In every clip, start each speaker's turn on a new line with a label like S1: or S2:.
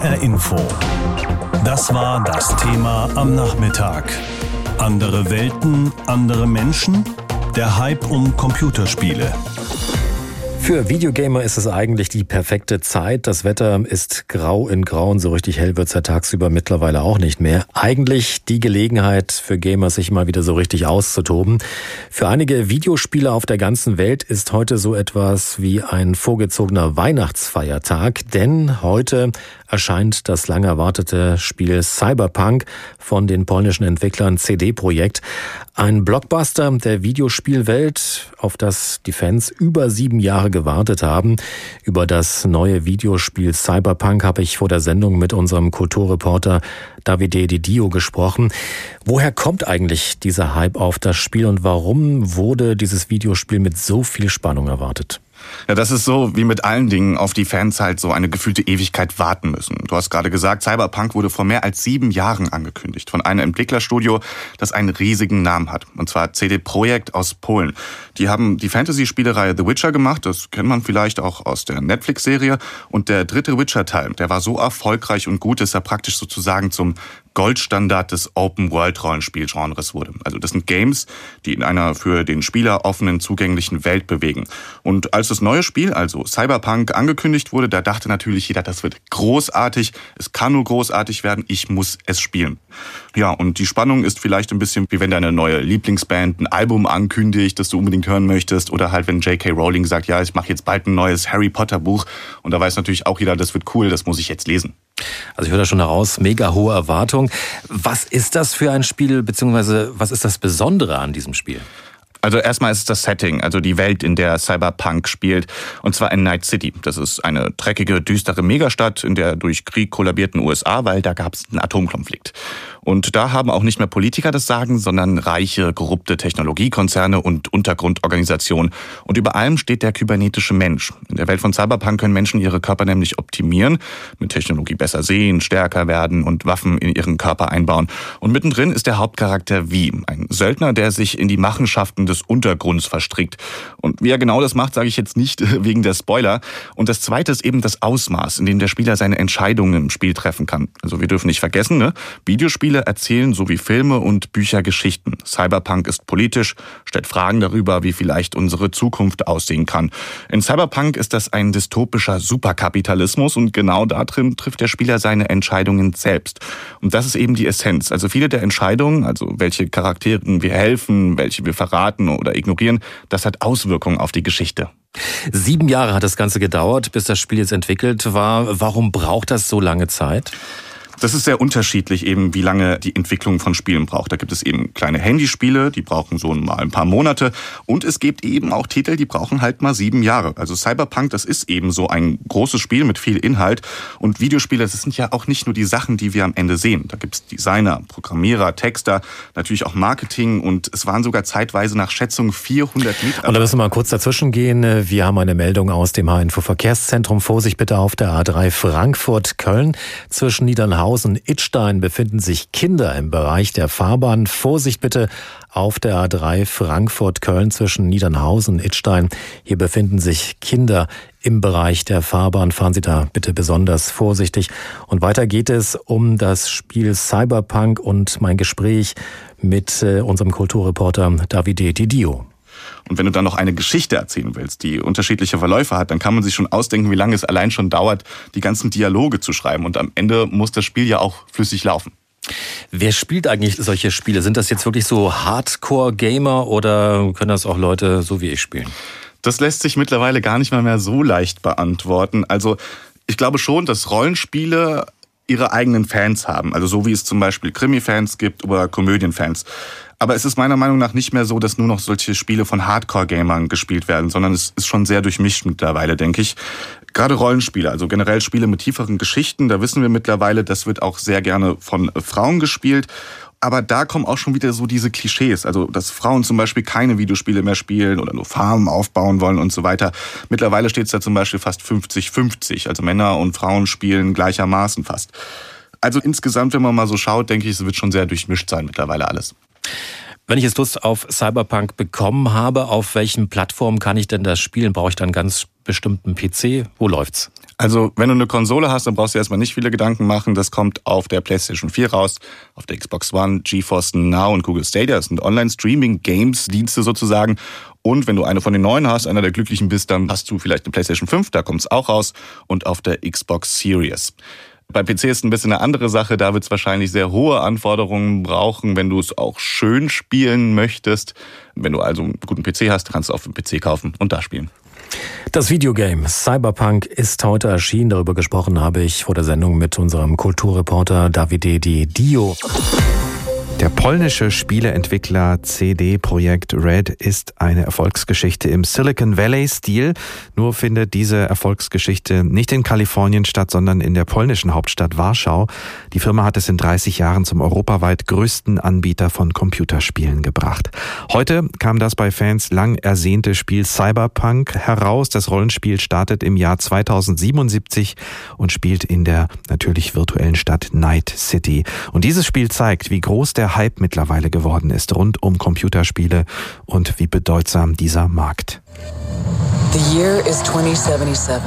S1: HR Info. Das war das Thema am Nachmittag. Andere Welten, andere Menschen? Der Hype um Computerspiele.
S2: Für Videogamer ist es eigentlich die perfekte Zeit. Das Wetter ist grau in grau und so richtig hell wird's ja tagsüber mittlerweile auch nicht mehr. Eigentlich die Gelegenheit für Gamer, sich mal wieder so richtig auszutoben. Für einige Videospieler auf der ganzen Welt ist heute so etwas wie ein vorgezogener Weihnachtsfeiertag, denn heute erscheint das lang erwartete Spiel Cyberpunk von den polnischen Entwicklern CD Projekt. Ein Blockbuster der Videospielwelt, auf das die Fans über sieben Jahre gewartet haben. Über das neue Videospiel Cyberpunk habe ich vor der Sendung mit unserem Kulturreporter Davide Di Dio gesprochen. Woher kommt eigentlich dieser Hype auf das Spiel und warum wurde dieses Videospiel mit so viel Spannung erwartet?
S3: Ja, das ist so wie mit allen Dingen, auf die Fans halt so eine gefühlte Ewigkeit warten müssen. Du hast gerade gesagt, Cyberpunk wurde vor mehr als sieben Jahren angekündigt von einem Entwicklerstudio, das einen riesigen Namen hat. Und zwar CD Projekt aus Polen. Die haben die Fantasy-Spielereihe The Witcher gemacht. Das kennt man vielleicht auch aus der Netflix-Serie. Und der dritte Witcher-Teil, der war so erfolgreich und gut, dass er praktisch sozusagen zum Goldstandard des Open-World-Rollenspielgenres wurde. Also das sind Games, die in einer für den Spieler offenen, zugänglichen Welt bewegen. Und als das neue Spiel, also Cyberpunk, angekündigt wurde, da dachte natürlich jeder, das wird großartig, es kann nur großartig werden, ich muss es spielen. Ja, und die Spannung ist vielleicht ein bisschen wie wenn deine neue Lieblingsband ein Album ankündigt, das du unbedingt hören möchtest, oder halt wenn J.K. Rowling sagt, ja, ich mache jetzt bald ein neues Harry Potter Buch, und da weiß natürlich auch jeder, das wird cool, das muss ich jetzt lesen.
S2: Also ich höre da schon heraus, mega hohe Erwartung. Was ist das für ein Spiel, beziehungsweise was ist das Besondere an diesem Spiel?
S3: Also erstmal ist es das Setting, also die Welt, in der Cyberpunk spielt, und zwar in Night City. Das ist eine dreckige, düstere Megastadt in der durch Krieg kollabierten USA, weil da gab es einen Atomkonflikt. Und da haben auch nicht mehr Politiker das Sagen, sondern reiche, korrupte Technologiekonzerne und Untergrundorganisationen. Und über allem steht der kybernetische Mensch. In der Welt von Cyberpunk können Menschen ihre Körper nämlich optimieren, mit Technologie besser sehen, stärker werden und Waffen in ihren Körper einbauen. Und mittendrin ist der Hauptcharakter wie ein Söldner, der sich in die Machenschaften des Untergrunds verstrickt. Und wie er genau das macht, sage ich jetzt nicht wegen der Spoiler. Und das Zweite ist eben das Ausmaß, in dem der Spieler seine Entscheidungen im Spiel treffen kann. Also wir dürfen nicht vergessen, ne? Videospiele erzählen so wie Filme und Bücher Geschichten. Cyberpunk ist politisch, stellt Fragen darüber, wie vielleicht unsere Zukunft aussehen kann. In Cyberpunk ist das ein dystopischer Superkapitalismus und genau darin trifft der Spieler seine Entscheidungen selbst. Und das ist eben die Essenz. Also viele der Entscheidungen, also welche Charakteren wir helfen, welche wir verraten oder ignorieren, das hat Auswirkungen auf die Geschichte.
S2: Sieben Jahre hat das Ganze gedauert, bis das Spiel jetzt entwickelt war. Warum braucht das so lange Zeit?
S3: Das ist sehr unterschiedlich eben, wie lange die Entwicklung von Spielen braucht. Da gibt es eben kleine Handyspiele, die brauchen so mal ein paar Monate. Und es gibt eben auch Titel, die brauchen halt mal sieben Jahre. Also Cyberpunk, das ist eben so ein großes Spiel mit viel Inhalt. Und Videospiele, das sind ja auch nicht nur die Sachen, die wir am Ende sehen. Da gibt es Designer, Programmierer, Texter, natürlich auch Marketing. Und es waren sogar zeitweise nach Schätzung 400 Mitarbeiter.
S2: Und da müssen wir mal kurz dazwischen gehen. Wir haben eine Meldung aus dem HNV Verkehrszentrum. Vorsicht bitte auf der A3 Frankfurt-Köln zwischen Niedernhausen Hausen-Idstein befinden sich Kinder im Bereich der Fahrbahn. Vorsicht bitte auf der A3 Frankfurt-Köln zwischen Niedernhausen und Idstein. Hier befinden sich Kinder im Bereich der Fahrbahn. Fahren Sie da bitte besonders vorsichtig. Und weiter geht es um das Spiel Cyberpunk und mein Gespräch mit äh, unserem Kulturreporter Davide Didio.
S3: Und wenn du dann noch eine Geschichte erzählen willst, die unterschiedliche Verläufe hat, dann kann man sich schon ausdenken, wie lange es allein schon dauert, die ganzen Dialoge zu schreiben. Und am Ende muss das Spiel ja auch flüssig laufen.
S2: Wer spielt eigentlich solche Spiele? Sind das jetzt wirklich so Hardcore-Gamer oder können das auch Leute so wie ich spielen?
S3: Das lässt sich mittlerweile gar nicht mal mehr so leicht beantworten. Also ich glaube schon, dass Rollenspiele ihre eigenen Fans haben. Also so wie es zum Beispiel Krimi-Fans gibt oder Komödien-Fans. Aber es ist meiner Meinung nach nicht mehr so, dass nur noch solche Spiele von Hardcore-Gamern gespielt werden, sondern es ist schon sehr durchmischt mittlerweile, denke ich. Gerade Rollenspiele, also generell Spiele mit tieferen Geschichten, da wissen wir mittlerweile, das wird auch sehr gerne von Frauen gespielt. Aber da kommen auch schon wieder so diese Klischees, also dass Frauen zum Beispiel keine Videospiele mehr spielen oder nur Farmen aufbauen wollen und so weiter. Mittlerweile steht es da zum Beispiel fast 50-50, also Männer und Frauen spielen gleichermaßen fast. Also insgesamt, wenn man mal so schaut, denke ich, es wird schon sehr durchmischt sein mittlerweile alles.
S2: Wenn ich jetzt Lust auf Cyberpunk bekommen habe, auf welchen Plattformen kann ich denn das spielen? Brauche ich dann ganz bestimmten PC? Wo läuft's?
S3: Also, wenn du eine Konsole hast, dann brauchst du erstmal nicht viele Gedanken machen. Das kommt auf der PlayStation 4 raus, auf der Xbox One, GeForce Now und Google Stadia. Das sind Online-Streaming-Games-Dienste sozusagen. Und wenn du eine von den neuen hast, einer der Glücklichen bist, dann hast du vielleicht eine PlayStation 5, da kommt es auch raus. Und auf der Xbox Series. Bei PC ist ein bisschen eine andere Sache. Da wird es wahrscheinlich sehr hohe Anforderungen brauchen, wenn du es auch schön spielen möchtest. Wenn du also einen guten PC hast, kannst du auf dem PC kaufen und da spielen.
S2: Das Videogame Cyberpunk ist heute erschienen. Darüber gesprochen habe ich vor der Sendung mit unserem Kulturreporter Davide Di Dio.
S4: Der polnische Spieleentwickler CD Projekt Red ist eine Erfolgsgeschichte im Silicon Valley-Stil. Nur findet diese Erfolgsgeschichte nicht in Kalifornien statt, sondern in der polnischen Hauptstadt Warschau. Die Firma hat es in 30 Jahren zum europaweit größten Anbieter von Computerspielen gebracht. Heute kam das bei Fans lang ersehnte Spiel Cyberpunk heraus. Das Rollenspiel startet im Jahr 2077 und spielt in der natürlich virtuellen Stadt Night City. Und dieses Spiel zeigt, wie groß der Hype mittlerweile geworden ist rund um Computerspiele und wie bedeutsam dieser Markt.
S5: The year is 2077.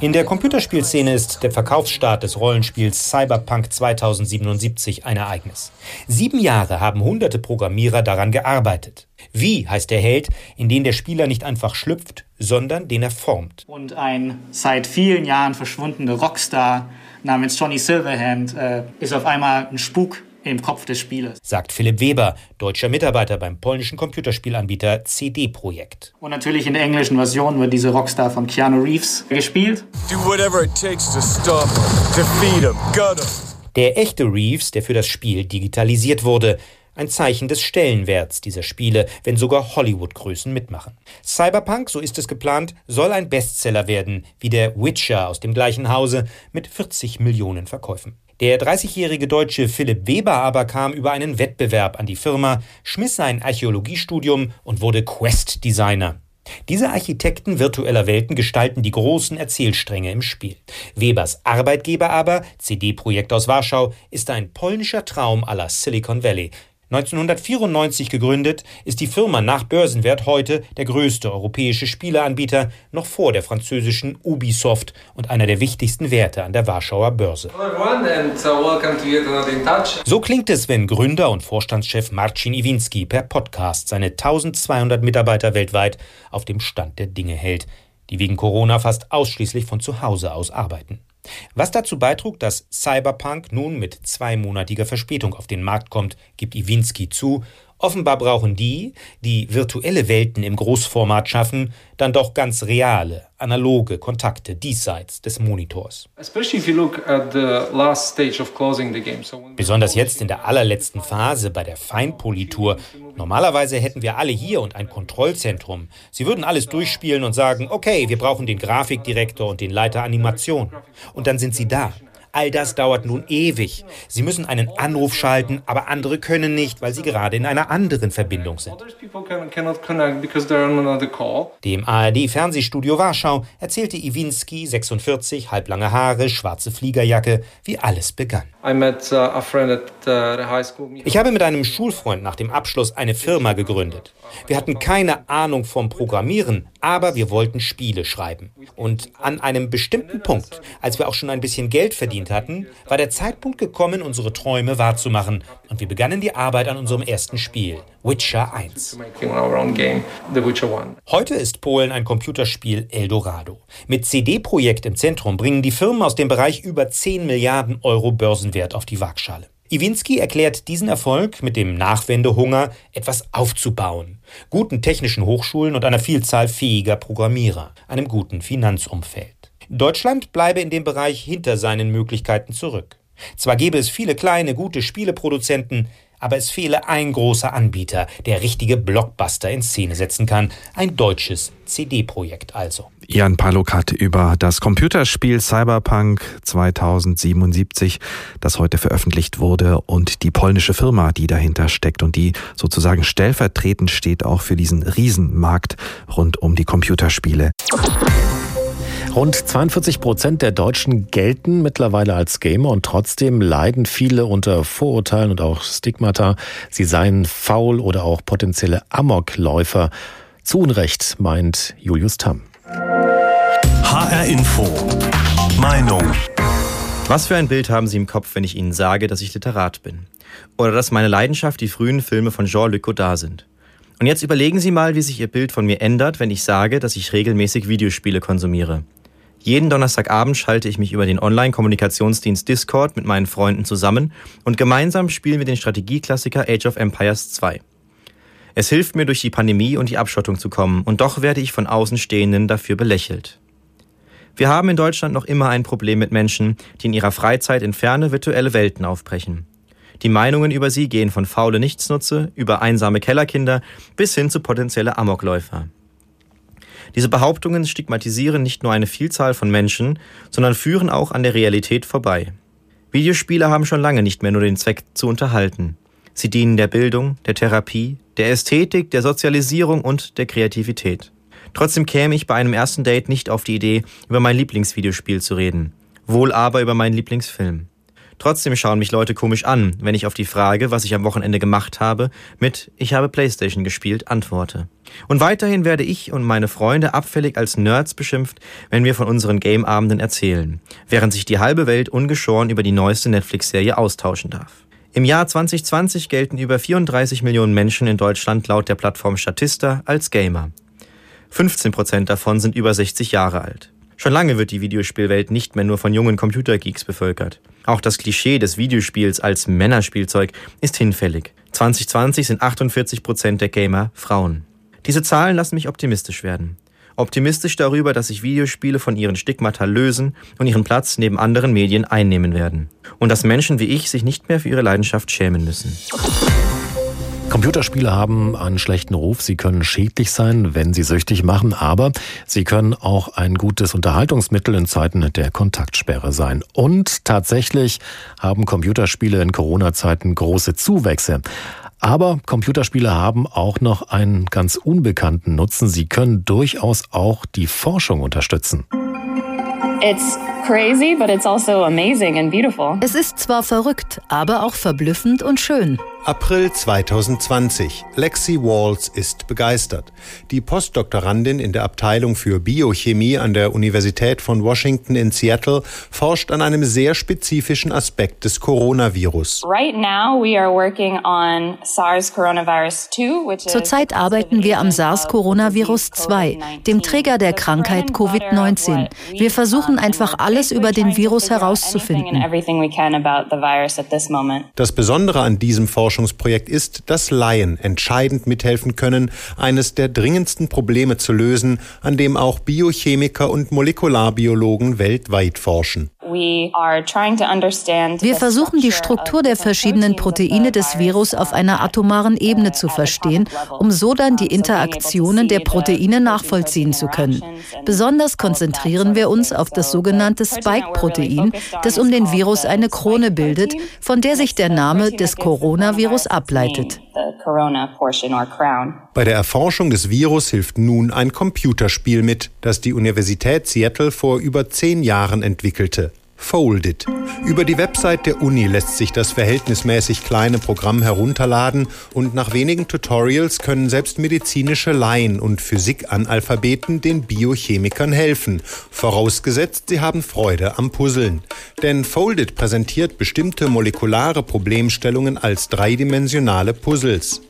S6: In der Computerspielszene ist der Verkaufsstart des Rollenspiels Cyberpunk 2077 ein Ereignis. Sieben Jahre haben hunderte Programmierer daran gearbeitet. Wie heißt der Held, in den der Spieler nicht einfach schlüpft, sondern den er formt.
S7: Und ein seit vielen Jahren verschwundener Rockstar namens Johnny Silverhand äh, ist auf einmal ein Spuk im Kopf des Spielers.
S6: Sagt Philipp Weber, deutscher Mitarbeiter beim polnischen Computerspielanbieter CD Projekt.
S7: Und natürlich in der englischen Version wird diese Rockstar von Keanu Reeves gespielt. Do whatever it takes to stop him,
S6: defeat him, gut him. Der echte Reeves, der für das Spiel digitalisiert wurde, ein Zeichen des Stellenwerts dieser Spiele, wenn sogar Hollywood-Größen mitmachen. Cyberpunk, so ist es geplant, soll ein Bestseller werden, wie der Witcher aus dem gleichen Hause mit 40 Millionen Verkäufen. Der 30-jährige Deutsche Philipp Weber aber kam über einen Wettbewerb an die Firma, schmiss sein Archäologiestudium und wurde Quest-Designer. Diese Architekten virtueller Welten gestalten die großen Erzählstränge im Spiel. Webers Arbeitgeber aber, CD-Projekt aus Warschau, ist ein polnischer Traum aller Silicon Valley, 1994 gegründet, ist die Firma nach Börsenwert heute der größte europäische Spieleanbieter, noch vor der französischen Ubisoft und einer der wichtigsten Werte an der Warschauer Börse. Uh, so klingt es, wenn Gründer und Vorstandschef Marcin Iwinski per Podcast seine 1200 Mitarbeiter weltweit auf dem Stand der Dinge hält, die wegen Corona fast ausschließlich von zu Hause aus arbeiten. Was dazu beitrug, dass Cyberpunk nun mit zweimonatiger Verspätung auf den Markt kommt, gibt Iwinski zu Offenbar brauchen die, die virtuelle Welten im Großformat schaffen, dann doch ganz reale, analoge Kontakte diesseits des Monitors. Besonders jetzt in der allerletzten Phase bei der Feinpolitur. Normalerweise hätten wir alle hier und ein Kontrollzentrum. Sie würden alles durchspielen und sagen, okay, wir brauchen den Grafikdirektor und den Leiter Animation. Und dann sind sie da. All das dauert nun ewig. Sie müssen einen Anruf schalten, aber andere können nicht, weil sie gerade in einer anderen Verbindung sind. Dem ARD-Fernsehstudio Warschau erzählte Iwinski, 46, halblange Haare, schwarze Fliegerjacke, wie alles begann. Uh, uh, ich habe mit einem Schulfreund nach dem Abschluss eine Firma gegründet. Wir hatten keine Ahnung vom Programmieren, aber wir wollten Spiele schreiben. Und an einem bestimmten Punkt, als wir auch schon ein bisschen Geld verdient hatten, war der Zeitpunkt gekommen, unsere Träume wahrzumachen. Und wir begannen die Arbeit an unserem ersten Spiel, Witcher 1. Heute ist Polen ein Computerspiel Eldorado. Mit CD-Projekt im Zentrum bringen die Firmen aus dem Bereich über 10 Milliarden Euro Börsenwert auf die Waagschale. Iwinski erklärt diesen Erfolg mit dem Nachwendehunger, etwas aufzubauen, guten technischen Hochschulen und einer Vielzahl fähiger Programmierer, einem guten Finanzumfeld. Deutschland bleibe in dem Bereich hinter seinen Möglichkeiten zurück. Zwar gäbe es viele kleine, gute Spieleproduzenten, aber es fehle ein großer Anbieter, der richtige Blockbuster in Szene setzen kann. Ein deutsches CD-Projekt also.
S4: Jan Palokat über das Computerspiel Cyberpunk 2077, das heute veröffentlicht wurde und die polnische Firma, die dahinter steckt und die sozusagen stellvertretend steht auch für diesen Riesenmarkt rund um die Computerspiele.
S2: Rund 42 Prozent der Deutschen gelten mittlerweile als Gamer und trotzdem leiden viele unter Vorurteilen und auch Stigmata. Sie seien faul oder auch potenzielle Amokläufer. Zu Unrecht, meint Julius Tamm.
S1: HR Info. Meinung.
S8: Was für ein Bild haben Sie im Kopf, wenn ich Ihnen sage, dass ich Literat bin? Oder dass meine Leidenschaft die frühen Filme von Jean-Luc Godard sind? Und jetzt überlegen Sie mal, wie sich Ihr Bild von mir ändert, wenn ich sage, dass ich regelmäßig Videospiele konsumiere. Jeden Donnerstagabend schalte ich mich über den Online-Kommunikationsdienst Discord mit meinen Freunden zusammen und gemeinsam spielen wir den Strategieklassiker Age of Empires 2. Es hilft mir durch die Pandemie und die Abschottung zu kommen und doch werde ich von Außenstehenden dafür belächelt. Wir haben in Deutschland noch immer ein Problem mit Menschen, die in ihrer Freizeit in ferne virtuelle Welten aufbrechen. Die Meinungen über sie gehen von faule Nichtsnutze über einsame Kellerkinder bis hin zu potenzielle Amokläufer. Diese Behauptungen stigmatisieren nicht nur eine Vielzahl von Menschen, sondern führen auch an der Realität vorbei. Videospiele haben schon lange nicht mehr nur den Zweck zu unterhalten. Sie dienen der Bildung, der Therapie, der Ästhetik, der Sozialisierung und der Kreativität. Trotzdem käme ich bei einem ersten Date nicht auf die Idee, über mein Lieblingsvideospiel zu reden. Wohl aber über meinen Lieblingsfilm. Trotzdem schauen mich Leute komisch an, wenn ich auf die Frage, was ich am Wochenende gemacht habe, mit Ich habe Playstation gespielt, antworte. Und weiterhin werde ich und meine Freunde abfällig als Nerds beschimpft, wenn wir von unseren Gameabenden erzählen, während sich die halbe Welt ungeschoren über die neueste Netflix-Serie austauschen darf. Im Jahr 2020 gelten über 34 Millionen Menschen in Deutschland laut der Plattform Statista als Gamer. 15 Prozent davon sind über 60 Jahre alt. Schon lange wird die Videospielwelt nicht mehr nur von jungen Computergeeks bevölkert. Auch das Klischee des Videospiels als Männerspielzeug ist hinfällig. 2020 sind 48 Prozent der Gamer Frauen. Diese Zahlen lassen mich optimistisch werden. Optimistisch darüber, dass sich Videospiele von ihren Stigmata lösen und ihren Platz neben anderen Medien einnehmen werden. Und dass Menschen wie ich sich nicht mehr für ihre Leidenschaft schämen müssen.
S2: Computerspiele haben einen schlechten Ruf. Sie können schädlich sein, wenn sie süchtig machen, aber sie können auch ein gutes Unterhaltungsmittel in Zeiten der Kontaktsperre sein. Und tatsächlich haben Computerspiele in Corona-Zeiten große Zuwächse. Aber Computerspiele haben auch noch einen ganz unbekannten Nutzen. Sie können durchaus auch die Forschung unterstützen.
S9: It's crazy, but it's also amazing and beautiful.
S10: Es ist zwar verrückt, aber auch verblüffend und schön.
S11: April 2020. Lexi Walls ist begeistert. Die Postdoktorandin in der Abteilung für Biochemie an der Universität von Washington in Seattle forscht an einem sehr spezifischen Aspekt des Coronavirus.
S10: Zurzeit arbeiten wir am SARS-Coronavirus 2, dem Träger der Krankheit Covid-19. Wir versuchen einfach alles über den Virus herauszufinden.
S11: Das Besondere an diesem Forschung Forschungsprojekt ist, dass Laien entscheidend mithelfen können, eines der dringendsten Probleme zu lösen, an dem auch Biochemiker und Molekularbiologen weltweit forschen.
S10: Wir versuchen die Struktur der verschiedenen Proteine des Virus auf einer atomaren Ebene zu verstehen, um so dann die Interaktionen der Proteine nachvollziehen zu können. Besonders konzentrieren wir uns auf das sogenannte Spike-Protein, das um den Virus eine Krone bildet, von der sich der Name des Coronavirus ableitet.
S11: Bei der Erforschung des Virus hilft nun ein Computerspiel mit, das die Universität Seattle vor über zehn Jahren entwickelte. Folded. Über die Website der Uni lässt sich das verhältnismäßig kleine Programm herunterladen und nach wenigen Tutorials können selbst medizinische Laien und Physikanalphabeten den Biochemikern helfen, vorausgesetzt sie haben Freude am Puzzeln. Denn Folded präsentiert bestimmte molekulare Problemstellungen als dreidimensionale Puzzles.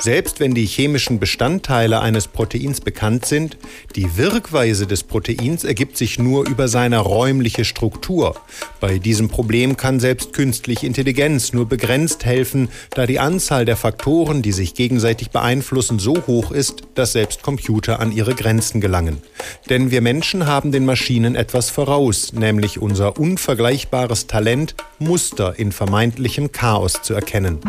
S11: Selbst wenn die chemischen Bestandteile eines Proteins bekannt sind, die Wirkweise des Proteins ergibt sich nur über seine räumliche Struktur. Bei diesem Problem kann selbst künstliche Intelligenz nur begrenzt helfen, da die Anzahl der Faktoren, die sich gegenseitig beeinflussen, so hoch ist, dass selbst Computer an ihre Grenzen gelangen. Denn wir Menschen haben den Maschinen etwas voraus, nämlich unser unvergleichbares Talent, Muster in vermeintlichem Chaos zu erkennen.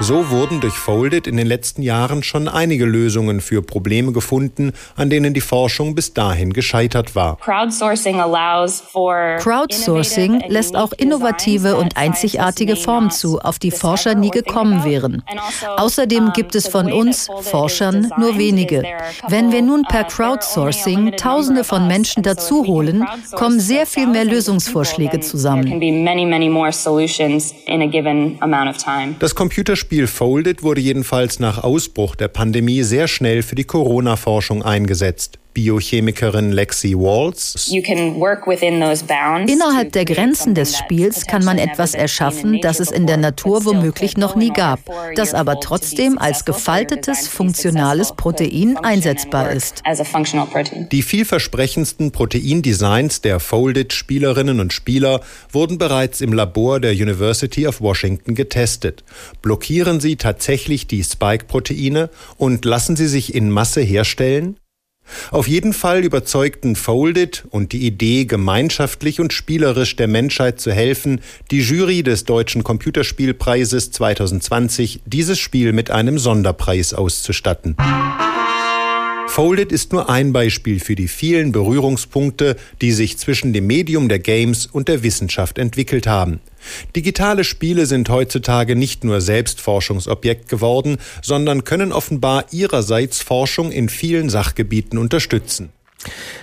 S11: So wurden durch Folded in den letzten letzten Jahren schon einige Lösungen für Probleme gefunden, an denen die Forschung bis dahin gescheitert war.
S10: Crowdsourcing lässt auch innovative und einzigartige Formen zu, auf die Forscher nie gekommen wären. Außerdem gibt es von uns, Forschern, nur wenige. Wenn wir nun per Crowdsourcing Tausende von Menschen dazu holen, kommen sehr viel mehr Lösungsvorschläge zusammen.
S11: Das Computerspiel Folded wurde jedenfalls nach Ausbruch der Pandemie sehr schnell für die Corona-Forschung eingesetzt. Biochemikerin Lexi Walls.
S10: Innerhalb der Grenzen des Spiels kann man etwas erschaffen, das es in der Natur womöglich noch nie gab, das aber trotzdem als gefaltetes, funktionales Protein einsetzbar ist.
S11: Die vielversprechendsten Proteindesigns der Folded-Spielerinnen und Spieler wurden bereits im Labor der University of Washington getestet. Blockieren sie tatsächlich die Spike-Proteine und lassen sie sich in Masse herstellen? Auf jeden Fall überzeugten Folded und die Idee, gemeinschaftlich und spielerisch der Menschheit zu helfen, die Jury des Deutschen Computerspielpreises 2020, dieses Spiel mit einem Sonderpreis auszustatten. Folded ist nur ein Beispiel für die vielen Berührungspunkte, die sich zwischen dem Medium der Games und der Wissenschaft entwickelt haben. Digitale Spiele sind heutzutage nicht nur Selbstforschungsobjekt geworden, sondern können offenbar ihrerseits Forschung in vielen Sachgebieten unterstützen.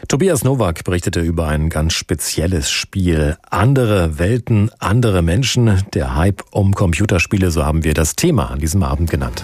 S2: Tobias Nowak berichtete über ein ganz spezielles Spiel. Andere Welten, andere Menschen. Der Hype um Computerspiele, so haben wir das Thema an diesem Abend genannt.